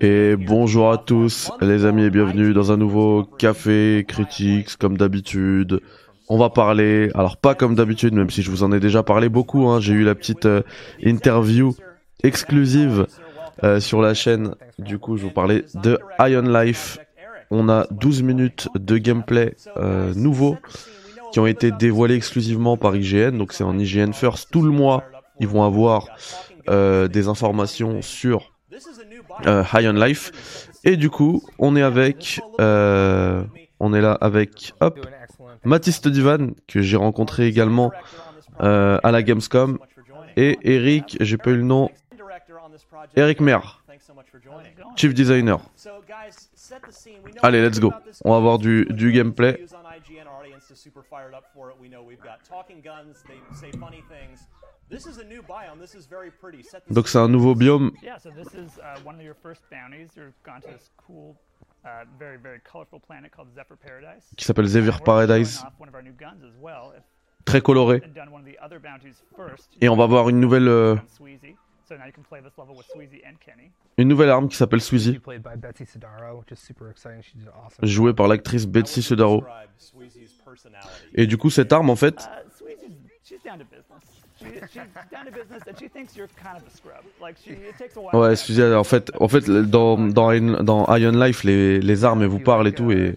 Et bonjour à tous les amis et bienvenue dans un nouveau café critiques comme d'habitude. On va parler, alors pas comme d'habitude même si je vous en ai déjà parlé beaucoup, hein, j'ai eu la petite euh, interview exclusive euh, sur la chaîne, du coup je vous parlais de Iron Life. On a 12 minutes de gameplay euh, nouveau qui ont été dévoilés exclusivement par IGN, donc c'est en IGN First. Tout le mois, ils vont avoir des informations sur euh, High on Life. Et du coup, on est avec, euh, on est là avec, hop, Mathis Divan que j'ai rencontré également euh, à la Gamescom, et Eric, j'ai pas eu le nom, Eric Mer, Chief Designer. Allez, let's go. On va avoir du, du gameplay. Donc c'est un nouveau biome. Yeah, so this is uh, one of your first bounties. You've gone to this cool, uh, very, very colorful planet called Zephyr Paradise. qui s'appelle Zephyr Paradise, très coloré. Et on va voir une nouvelle, euh, on Sweezy. So now you can play this level with Sweezy and Kenny. une nouvelle arme qui s'appelle Sweezy, jouée par l'actrice Betsy Sudaro. Et du coup, cette arme, en fait, Sweezy's, she's down to business. She, she's down to business and she thinks you're kind of a scrub. Like, she, it takes a while. ouais, Sweezy, en fait, en fait, dans dans Iron- dans Iron Life, les les armes elles vous parlent et tout, et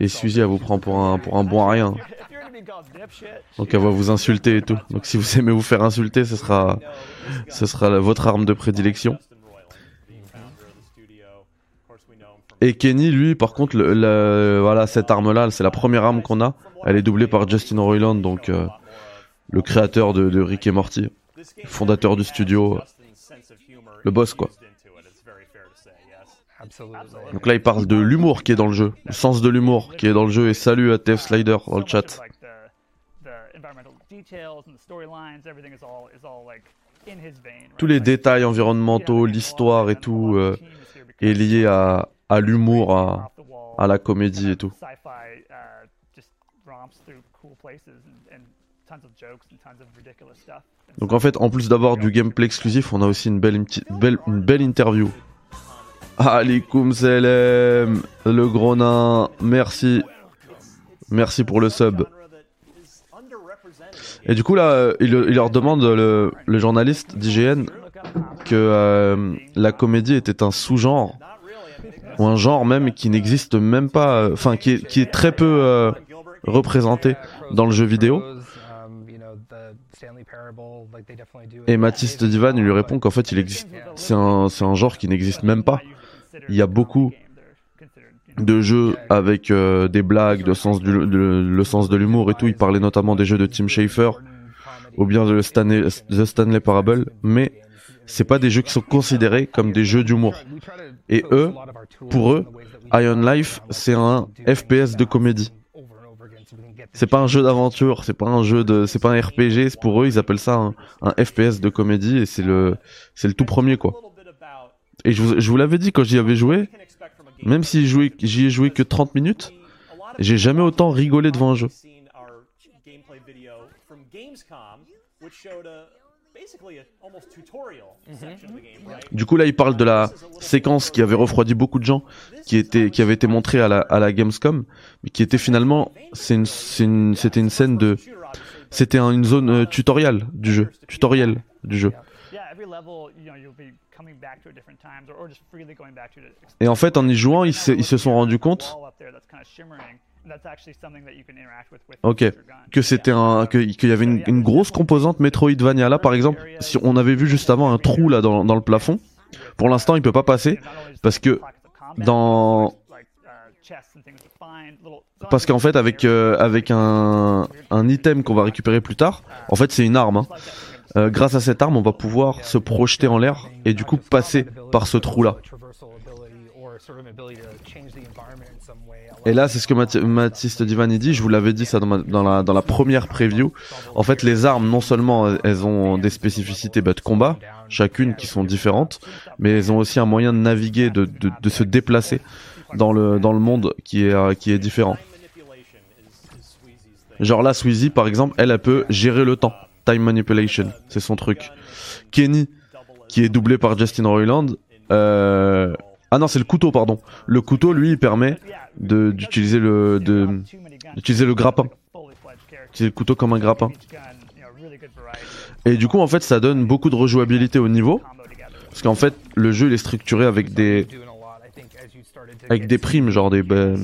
et Suzy elle vous prend pour un pour un bon à rien. Donc elle va vous insulter et tout. Donc si vous aimez vous faire insulter, ce sera ce sera votre arme de prédilection. Et Kenny, lui, par contre, le, le- voilà, cette arme-là, c'est la première arme qu'on a. Elle est doublée par Justin Roiland, donc euh, le créateur de, de Rick et Morty, fondateur du studio, le boss, quoi. Donc là, il parle de l'humour qui est dans le jeu, le sens de l'humour qui est dans le jeu. Et salut à TF Slider dans le chat. Tous les détails environnementaux, l'histoire et tout euh, est lié à, à l'humour, à, à la comédie et tout. Donc en fait, en plus d'avoir du gameplay exclusif, on a aussi une belle, belle, une belle interview. Alikoum Selem, le gros nain, merci. Merci pour le sub. Et du coup là, euh, il, leur demande, le, le journaliste d'IGN, que euh, la comédie était un sous-genre, ou un genre même qui n'existe même pas, euh, enfin qui qui est très peu représenté dans le jeu vidéo. Et Mathis Divan, lui répond qu'en fait, il existe. C'est un, genre qui n'existe même pas. Il y a beaucoup de jeux avec euh, des blagues, de sens du, de- le sens de l'humour et tout. Il parlait notamment des jeux de Tim Schafer ou bien de Stanley, The Stanley Parable, mais c'est pas des jeux qui sont considérés comme des jeux d'humour. Et eux, pour eux, Iron Life, c'est un FPS de comédie. C'est pas un jeu d'aventure, c'est pas un jeu de, c'est pas un RPG. c'est Pour eux, ils appellent ça un, FPS de comédie et c'est le, c'est le tout premier quoi. Et je vous, je vous l'avais dit quand j'y avais joué, même si j'y ai joué que 30 minutes, j'ai jamais autant rigolé devant un jeu. Du coup là, il parle de la séquence qui avait refroidi beaucoup de gens, qui était, qui avait été montrée à la, à la Gamescom, mais qui était finalement, une, une, c'était une scène de, c'était un- une zone euh, tutoriel du jeu, tutoriel du jeu. Yeah, every level, you know, you'll be coming back to at different times or, or just freely going back to it. Et en fait, en y jouant, ils se, ils se sont rendus compte Ok. que c'était un que- qu'il y avait une, une grosse composante Metroidvania là par exemple. Si on avait vu juste avant un trou là dans, dans le plafond pour l'instant il peut pas passer parce que dans parce qu'en fait avec euh, avec un un item qu'on va récupérer plus tard en fait c'est une arme hein. Euh, grâce à cette arme on va pouvoir se projeter en l'air et du coup passer par ce trou là et là, c'est ce que Mathi- Mathis Divan il dit. Je vous l'avais dit ça dans, ma- dans la, dans la première preview. En fait, les armes, non seulement euh, elles ont des spécificités bah, de combat, chacune qui sont différentes, mais elles ont aussi un moyen de naviguer, de, de, de se déplacer dans le dans le monde qui est euh, qui est différent. Genre là, Sweezy, par exemple, elle, elle peut gérer le temps. Time manipulation, c'est son truc. Kenny, qui est doublé par Justin Roiland, Euh... Ah non, c'est le couteau, pardon. Le couteau, lui, il permet d'utiliser le de le grappin. Utiliser le couteau comme un grappin. Et du coup, en fait, ça donne beaucoup de rejouabilité au niveau. Parce qu'en fait, le jeu il est structuré avec des avec des primes, genre des ben,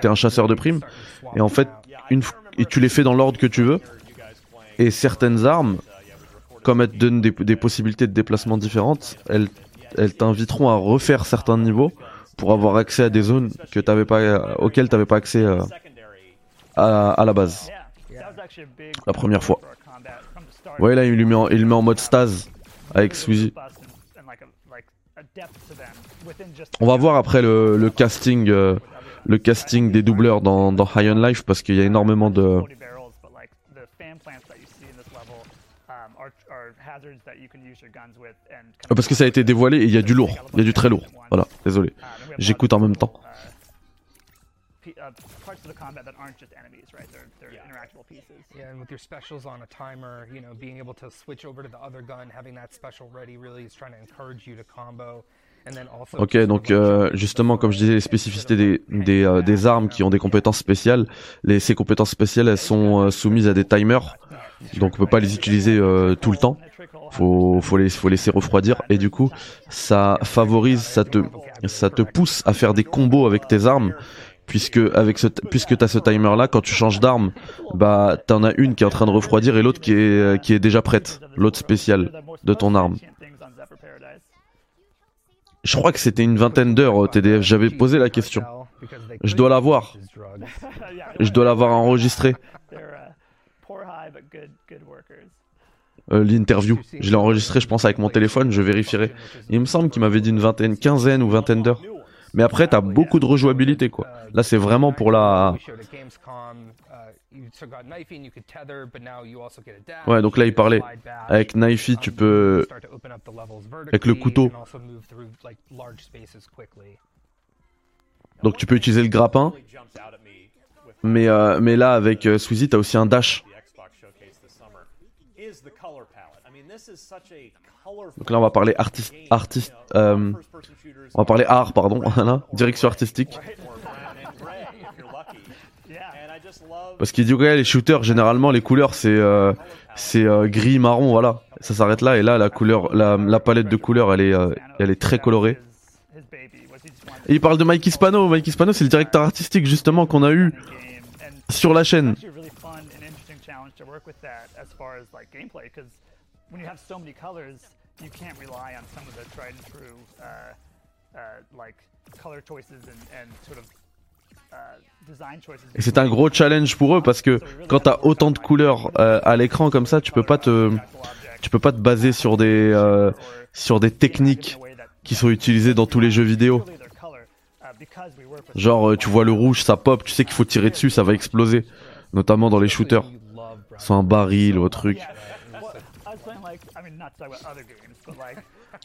t'es un chasseur de primes. Et en fait, une et tu les fais dans l'ordre que tu veux. Et certaines armes, comme elles te donnent des, des possibilités de déplacement différentes, elles elles t'inviteront à refaire certains niveaux pour avoir accès à des zones que t'avais pas auxquelles t'avais pas accès euh, à, la base. La première fois. Vous voyez là, il le met en mode stase avec Sweezy. On va voir après le, casting, euh, le casting des doubleurs dans, dans High on Life parce qu'il y a énormément de. Parce que ça a été dévoilé et il y a du lourd, il y a du très lourd. Voilà, désolé. J'écoute en même temps. uh, parts of the combat that aren't just enemies, right? They're, they're interactable pieces. Yeah, and with your specials on a timer, you know, being able to switch over to the other gun, having that special ready really is trying to encourage you to combo. Ok, donc euh, justement, comme je disais, les spécificités des, des, euh, des armes qui ont des compétences spéciales, les, ces compétences spéciales, elles sont euh, soumises à des timers, donc on peut pas les utiliser euh, tout le temps. Faut, faut les, faut laisser refroidir et du coup, ça favorise, ça te, ça te pousse à faire des combos avec tes armes, puisque avec ce, puisque t'as ce timer là, quand tu changes d'arme, bah t'en as une qui est en train de refroidir et l'autre qui est, qui est déjà prête, l'autre spéciale de ton arme. Je crois que c'était une vingtaine d'heures au TDF. J'avais posé la question. Je dois l'avoir. Je dois l'avoir enregistré. Euh, L'interview. Je l'ai enregistré, je pense, avec mon téléphone. Je vérifierai. Il me semble qu'il m'avait dit une vingtaine, quinzaine ou vingtaine d'heures. Mais après, t'as beaucoup de rejouabilité, quoi. Là, c'est vraiment pour la. Ouais, donc là, il parlait. Avec Knifey, tu peux. Avec le couteau. Donc tu peux utiliser le grappin. Mais, euh, mais là, avec euh, Sweezy, t'as aussi un dash. Donc là, on va parler artiste. artiste euh, on va parler art, pardon. Direction artistique. Parce qu'il dit ouais les shooters généralement les couleurs c'est euh, c'est euh, gris marron voilà ça s'arrête là et là la couleur la, la palette de couleurs elle est euh, elle est très colorée. Et il parle de Mike Hispano Mike Hispano c'est le directeur artistique justement qu'on a eu sur la chaîne. Et c'est un gros challenge pour eux parce que quand t'as autant de couleurs euh, à l'écran comme ça, tu peux pas te, tu peux pas te baser sur des, euh, sur des techniques qui sont utilisées dans tous les jeux vidéo. Genre, euh, tu vois le rouge, ça pop, tu sais qu'il faut tirer dessus, ça va exploser. Notamment dans les shooters. Soit un baril ou un truc.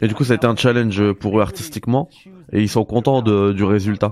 Et du coup, ça a été un challenge pour eux artistiquement, et ils sont contents du résultat.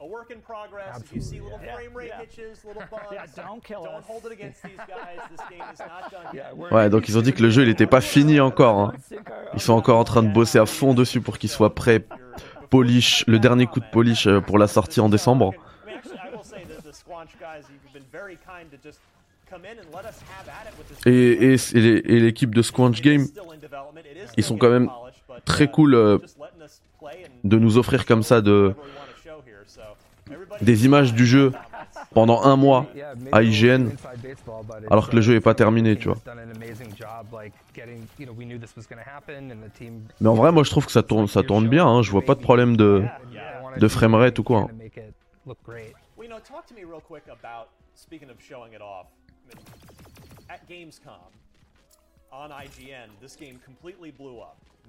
a work in progress. If you see little frame rate hitches, little bugs, Yeah, don't kill don't us. hold it against these guys. This game is not done yet. Ouais, donc ils ont dit que le jeu il était pas fini encore. hein. Ils sont encore en train de bosser à fond dessus pour qu'il soit prêt, polish, le dernier coup de polish euh, pour la sortie en décembre. Et, et, et l'équipe de Squanch Game Ils sont quand même très uh, cool euh, de nous offrir comme ça de, des images du jeu pendant un mois à IGN alors que le jeu est pas terminé, tu vois. Mais en vrai, moi je trouve que ça tourne, ça tourne bien. Hein. Je vois pas de problème de. framerate ou quoi, hein. On IGN, this.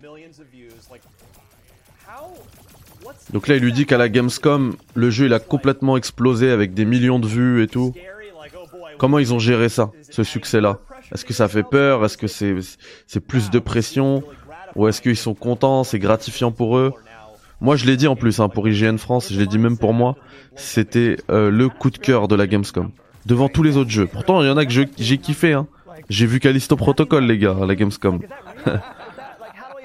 Millions of views. Like, how? Donc là, il lui dit qu'à la Gamescom, le jeu il a complètement explosé avec des millions de vues et tout. Comment ils ont géré ça, ce succès-là? Est-ce que ça fait peur? Est-ce que c'est c'est plus de pression? Ou est-ce qu'ils sont contents, c'est gratifiant pour eux? Moi, je l'ai dit en plus hein, pour IGN France, je l'ai dit même pour moi, c'était euh, le coup de cœur de la Gamescom devant tous les autres jeux. Pourtant, il y en a que j'ai kiffé. Hein. J'ai vu Callisto Protocol, les gars, à la Gamescom.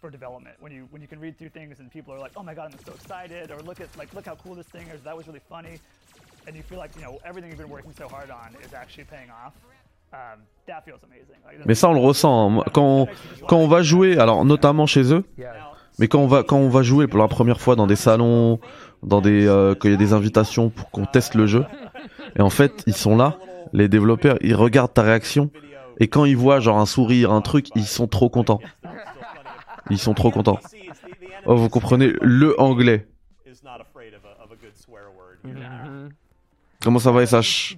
for development when you when you can read through things and people are like oh my god i'm so excited or look at like look how cool this thing is that was really funny and you feel like you know everything you've been working so hard on is actually paying off um, that feels amazing. Like, mais ça on le ressent hein. quand on, quand on va jouer alors notamment chez eux mais quand on va quand on va jouer pour la première fois dans des salons dans des euh, quand il y a des invitations pour qu'on teste le jeu et en fait ils sont là les développeurs, ils regardent ta réaction et quand ils voient genre un sourire, un truc, ils sont trop contents. Ils sont trop contents. Oh, vous comprenez le anglais. Comment ça va, SH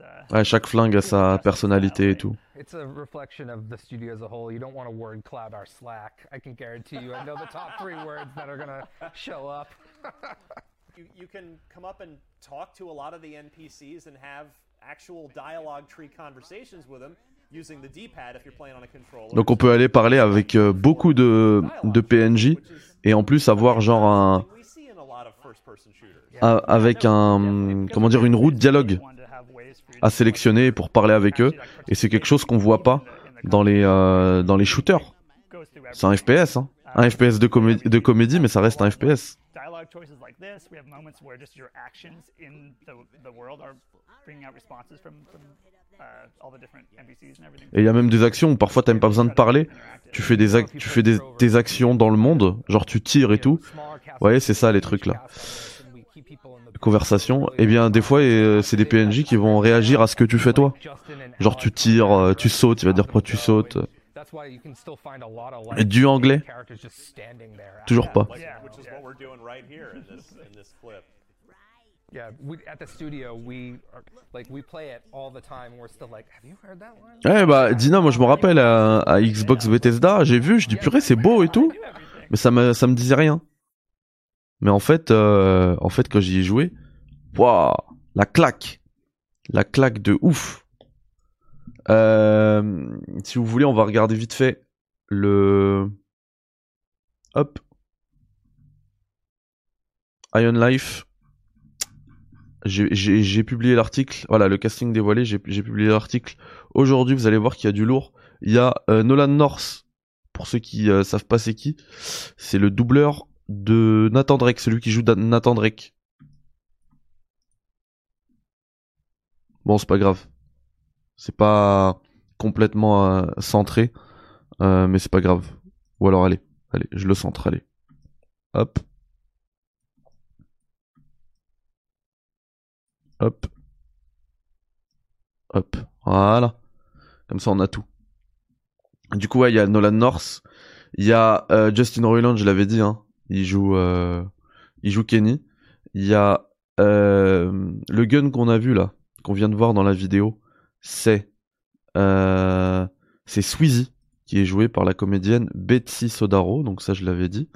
Uh, ouais, chaque flingue a sa personnalité et tout. It's a reflection of the studio as a whole. You don't want a word cloud our Slack. I can guarantee you. I know the top three words that are gonna show up. you, you can come up and talk to a lot of the NPCs and have actual dialogue tree conversations with them. Using the D-pad if you're playing on a controller. Donc on peut aller parler avec euh, beaucoup de, de PNJ et en plus avoir genre un, avec un comment dire une route dialogue à sélectionner pour parler avec eux et c'est quelque chose qu'on voit pas dans les euh, dans les shooters. C'est un FPS hein. Un FPS de comédie de comédie mais ça reste un FPS. Et il y a même des actions où parfois t'as même pas besoin de parler. Tu fais des tu fais des, actions dans le monde, genre tu tires et tout. Voyez, c'est ça les trucs là conversation, et eh bien des fois euh, c'est des PNJ qui vont réagir à ce que tu fais toi. Genre tu tires, euh, tu sautes, il va dire pourquoi tu sautes. Et du anglais? Toujours pas. Eh bah Dina, moi je me rappelle à, Xbox Bethesda, j'ai vu, je dis purée c'est beau et tout, mais ça me ça me disait rien. Mais en fait, euh, en fait, quand j'y ai joué, waouh, la claque, la claque de ouf. Euh, si vous voulez, on va regarder vite fait le. Hop. Iron Life. J'ai publié l'article. Voilà, le casting dévoilé. J'ai publié l'article aujourd'hui. Vous allez voir qu'il y a du lourd. Il y a euh, Nolan North. Pour ceux qui savent pas c'est qui, c'est le doubleur de Nathan Drake, celui qui joue Nathan Drake. Bon, c'est pas grave. C'est pas complètement euh, centré, euh, mais c'est pas grave. Ou alors, allez, allez, je le centre, allez. Hop. Hop. Hop. Voilà. Comme ça, on a tout. Du coup, il y a Nolan North. Il y a euh, Justin Roiland, je l'avais dit, hein il joue, il joue Kenny. Il y a le gun qu'on a vu là, qu'on vient de voir dans la vidéo, c'est euh, c'est Sweezy qui est joué par la comédienne Betsy Sodaro, donc ça je l'avais dit.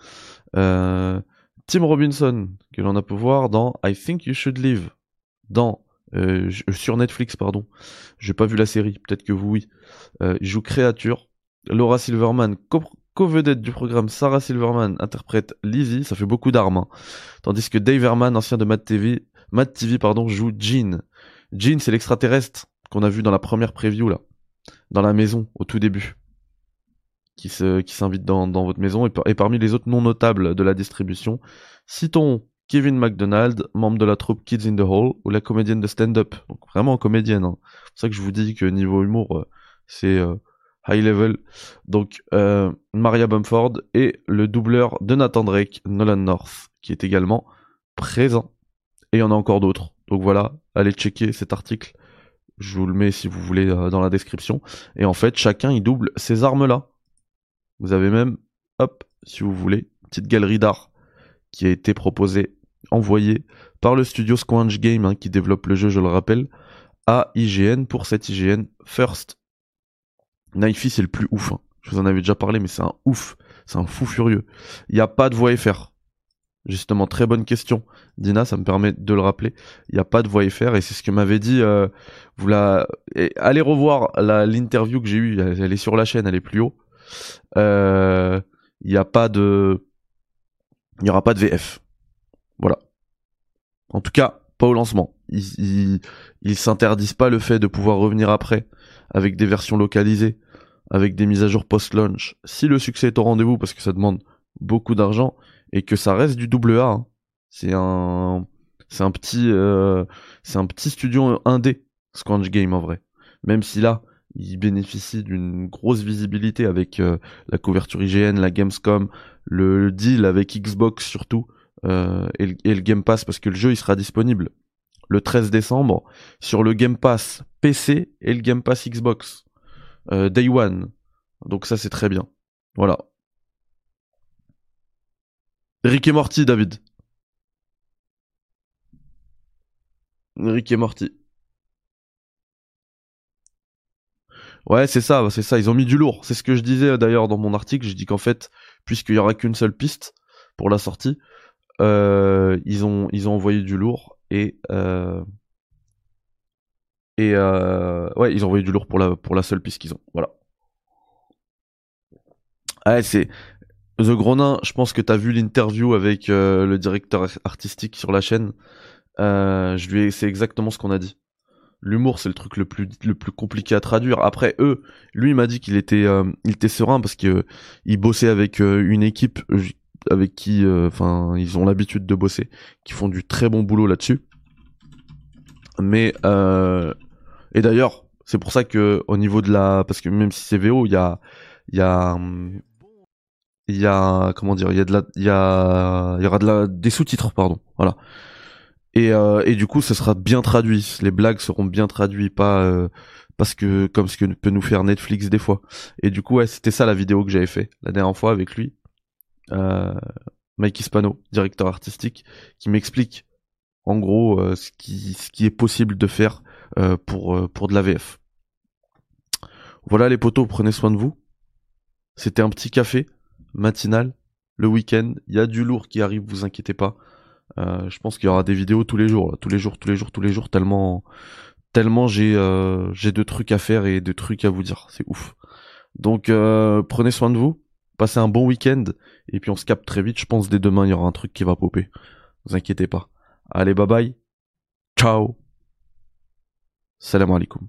Euh, Tim Robinson, que l'on a pu voir dans I Think You Should Live, dans euh, sur Netflix, pardon. J'ai pas vu la série, peut-être que vous oui. il joue Créature. Laura Silverman, co-vedette du programme Sarah Silverman interprète Lizzie, ça fait beaucoup d'armes. Hein. Tandis que Dave Herman, ancien de Mad TV, Mad TV pardon, joue Jean. Jean, c'est l'extraterrestre qu'on a vu dans la première preview là, dans la maison au tout début, qui s'invite dans, votre maison et, parmi les autres non notables de la distribution, citons Kevin McDonald, membre de la troupe Kids in the Hall, ou la comédienne de stand-up, donc vraiment comédienne. Hein. C'est ça que je vous dis que niveau humour, euh, c'est euh, high level. Donc euh, Maria Bumford et le doubleur de Nathan Drake, Nolan North, qui est également présent. Et il y en a encore d'autres. Donc voilà, allez checker cet article Je vous le mets si vous voulez dans la description. Et en fait, chacun il double ces armes-là. Vous avez même, hop, si vous voulez, petite galerie d'art qui a été proposée, envoyée par le studio Squanch Game hein, qui développe le jeu, je le rappelle, à IGN pour cette IGN First. Knifey c'est le plus ouf. Hein. Je vous en avais déjà parlé, mais c'est un ouf. C'est un fou furieux. Il n'y a pas de voix FR. Justement, très bonne question. Dina, ça me permet de le rappeler. Il n'y a pas de voix FR et c'est ce que m'avait dit. Euh, vous la... allez revoir l'interview que j'ai eue. Elle, est sur la chaîne, elle est plus haut. Euh, il n'y a pas de, il n'y aura pas de VF. Voilà. En tout cas, pas au lancement. Ils, ils, s'interdisent pas le fait de pouvoir revenir après avec des versions localisées, avec des mises à jour post-launch. Si le succès est au rendez-vous, parce que ça demande beaucoup d'argent et que ça reste du double A, hein. c'est un, c'est un petit, euh, c'est un petit studio indé, Squanch Game en vrai. Même si là, il bénéficie d'une grosse visibilité avec euh, la couverture IGN, la Gamescom, le, deal avec Xbox surtout, euh, et, le, Game Pass, parce que le jeu il sera disponible le 13 décembre sur le Game Pass PC et le Game Pass Xbox. Euh, Day One. Donc ça c'est très bien. Voilà. Rick et Morty, David. Rick et Morty. Ouais, c'est ça, c'est ça. Ils ont mis du lourd. C'est ce que je disais d'ailleurs dans mon article. Je dis qu'en fait, puisqu'il y aura qu'une seule piste pour la sortie, euh, ils ont envoyé du lourd et euh, et euh, ouais, ils ont envoyé du lourd pour la pour la seule piste qu'ils ont. Voilà. Ouais, c'est The Gronin. Je pense que t'as vu l'interview avec le directeur artistique sur la chaîne. je lui c'est exactement ce qu'on a dit l'humour c'est le truc le plus le plus compliqué à traduire. Après eux, lui il m'a dit qu'il était euh, il était serein parce que il bossait avec euh, une équipe euh, avec qui enfin ils ont l'habitude de bosser, qui font du très bon boulot là-dessus. Mais et d'ailleurs, c'est pour ça que au niveau de la parce que même si c'est VO, il y a il y a il y a comment dire, il y a de la il y a il y aura de la des sous-titres pardon. Voilà. Et, euh, et du coup, ce sera bien traduit. Les blagues seront bien traduites, pas euh, parce que comme ce que peut nous faire Netflix des fois. Et du coup, ouais, c'était ça la vidéo que j'avais fait la dernière fois avec lui, euh, Mike Hispano, directeur artistique, qui m'explique en gros euh, ce qui ce qui est possible de faire pour pour de la VF. Voilà les potos, prenez soin de vous. C'était un petit café matinal le week-end. Il y a du lourd qui arrive, vous inquiétez pas. Euh, je pense qu'il y aura des vidéos tous les jours, tous les jours, tous les jours, tous les jours, tellement, tellement j'ai euh, de trucs à faire et de trucs à vous dire, c'est ouf. Donc euh, prenez soin de vous, passez un bon week-end et puis on se capte très vite. Je pense dès demain il y aura un truc qui va popper. Vous inquiétez pas. Allez bye bye, ciao, salam alaikum.